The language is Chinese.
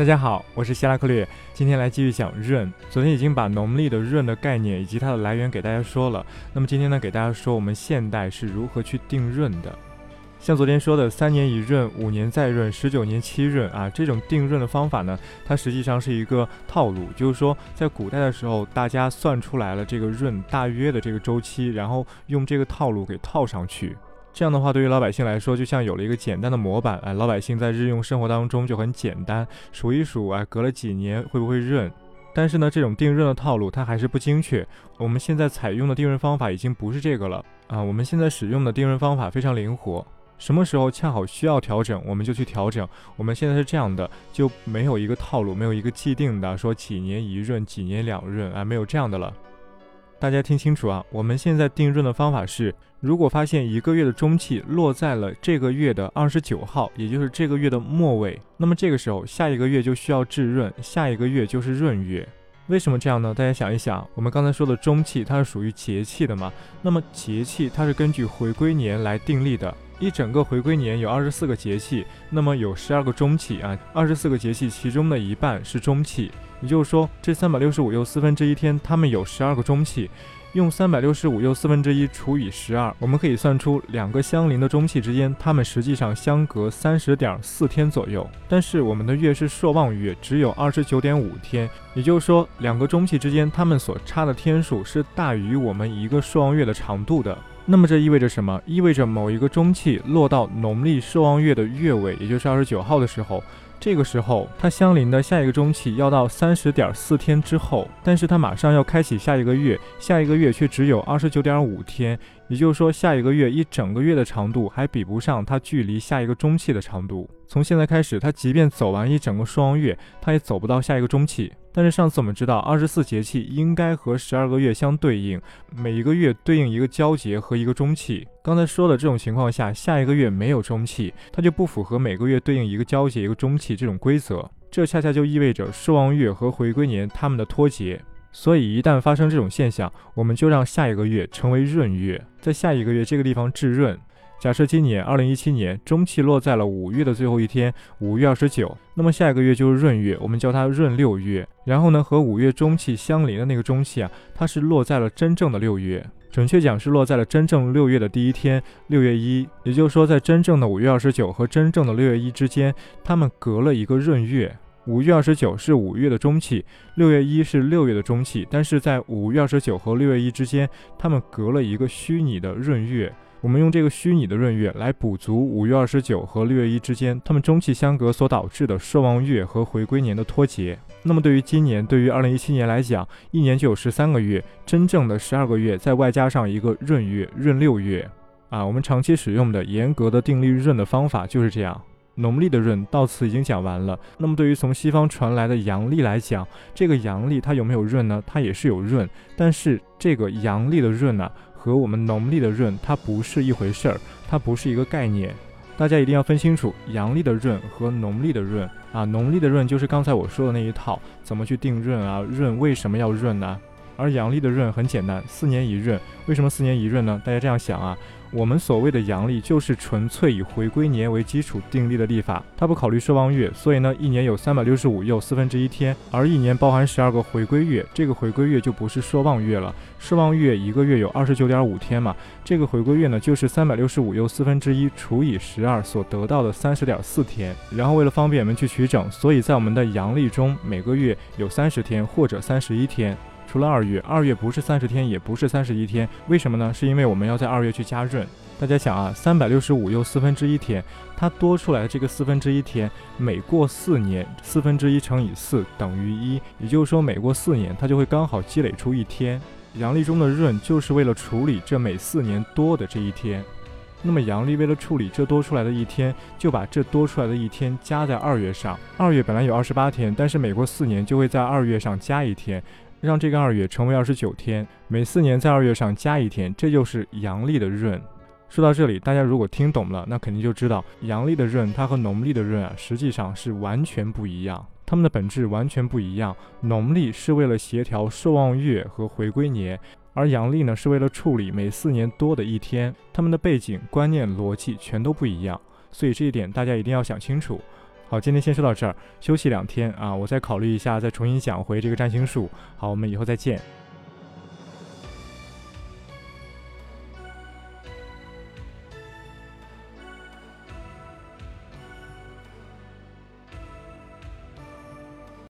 大家好，我是希拉克略，今天来继续讲闰。昨天已经把农历的闰的概念以及它的来源给大家说了，那么今天呢，给大家说我们现代是如何去定闰的。像昨天说的三年一闰、五年再闰、十九年七闰啊，这种定闰的方法呢，它实际上是一个套路，就是说在古代的时候，大家算出来了这个闰大约的这个周期，然后用这个套路给套上去。这样的话，对于老百姓来说，就像有了一个简单的模板，哎，老百姓在日用生活当中就很简单，数一数，哎，隔了几年会不会润？但是呢，这种定润的套路它还是不精确。我们现在采用的定润方法已经不是这个了啊，我们现在使用的定润方法非常灵活，什么时候恰好需要调整，我们就去调整。我们现在是这样的，就没有一个套路，没有一个既定的说几年一润，几年两润，啊，没有这样的了。大家听清楚啊！我们现在定闰的方法是：如果发现一个月的中气落在了这个月的二十九号，也就是这个月的末尾，那么这个时候下一个月就需要置闰，下一个月就是闰月。为什么这样呢？大家想一想，我们刚才说的中气它是属于节气的嘛？那么节气它是根据回归年来定立的。一整个回归年有二十四个节气，那么有十二个中气啊，二十四个节气其中的一半是中气。也就是说，这三百六十五又四分之一天，它们有十二个中气，用三百六十五又四分之一除以十二，我们可以算出两个相邻的中气之间，它们实际上相隔三十点四天左右。但是我们的月是朔望月，只有二十九点五天，也就是说，两个中气之间，它们所差的天数是大于我们一个朔望月的长度的。那么这意味着什么？意味着某一个中气落到农历朔望月的月尾，也就是二十九号的时候。这个时候，它相邻的下一个中气要到三十点四天之后，但是它马上要开启下一个月，下一个月却只有二十九点五天，也就是说，下一个月一整个月的长度还比不上它距离下一个中气的长度。从现在开始，它即便走完一整个双月，它也走不到下一个中气。但是上次我们知道，二十四节气应该和十二个月相对应，每一个月对应一个交节和一个中气。刚才说的这种情况下，下一个月没有中气，它就不符合每个月对应一个交节一个中气这种规则。这恰恰就意味着朔望月和回归年它们的脱节。所以一旦发生这种现象，我们就让下一个月成为闰月，在下一个月这个地方至闰。假设今年二零一七年中气落在了五月的最后一天，五月二十九，那么下一个月就是闰月，我们叫它闰六月。然后呢，和五月中气相邻的那个中气啊，它是落在了真正的六月，准确讲是落在了真正六月的第一天，六月一。也就是说，在真正的五月二十九和真正的六月一之间，他们隔了一个闰月。五月二十九是五月的中气，六月一是六月的中气，但是在五月二十九和六月一之间，他们隔了一个虚拟的闰月。我们用这个虚拟的闰月来补足五月二十九和六月一之间它们中气相隔所导致的朔望月和回归年的脱节。那么对于今年，对于二零一七年来讲，一年就有十三个月，真正的十二个月，再外加上一个闰月，闰六月。啊，我们长期使用的严格的定立闰的方法就是这样。农历的闰到此已经讲完了。那么对于从西方传来的阳历来讲，这个阳历它有没有闰呢？它也是有闰，但是这个阳历的闰呢？和我们农历的闰，它不是一回事儿，它不是一个概念，大家一定要分清楚阳历的闰和农历的闰啊。农历的闰就是刚才我说的那一套，怎么去定闰啊？闰为什么要闰呢？而阳历的闰很简单，四年一闰。为什么四年一闰呢？大家这样想啊。我们所谓的阳历就是纯粹以回归年为基础定立的历法，它不考虑朔望月，所以呢，一年有三百六十五又四分之一天，而一年包含十二个回归月，这个回归月就不是朔望月了。朔望月一个月有二十九点五天嘛，这个回归月呢就是三百六十五又四分之一除以十二所得到的三十点四天。然后为了方便我们去取整，所以在我们的阳历中每个月有三十天或者三十一天。除了二月，二月不是三十天，也不是三十一天，为什么呢？是因为我们要在二月去加闰。大家想啊，三百六十五又四分之一天，它多出来的这个四分之一天，每过四年，四分之一乘以四等于一，也就是说每过四年，它就会刚好积累出一天。阳历中的闰就是为了处理这每四年多的这一天。那么阳历为了处理这多出来的一天，就把这多出来的一天加在二月上。二月本来有二十八天，但是每过四年就会在二月上加一天。让这个二月成为二十九天，每四年在二月上加一天，这就是阳历的闰。说到这里，大家如果听懂了，那肯定就知道阳历的闰它和农历的闰啊，实际上是完全不一样，它们的本质完全不一样。农历是为了协调朔望月和回归年，而阳历呢是为了处理每四年多的一天，它们的背景、观念、逻辑全都不一样，所以这一点大家一定要想清楚。好，今天先说到这儿，休息两天啊，我再考虑一下，再重新讲回这个占星术。好，我们以后再见。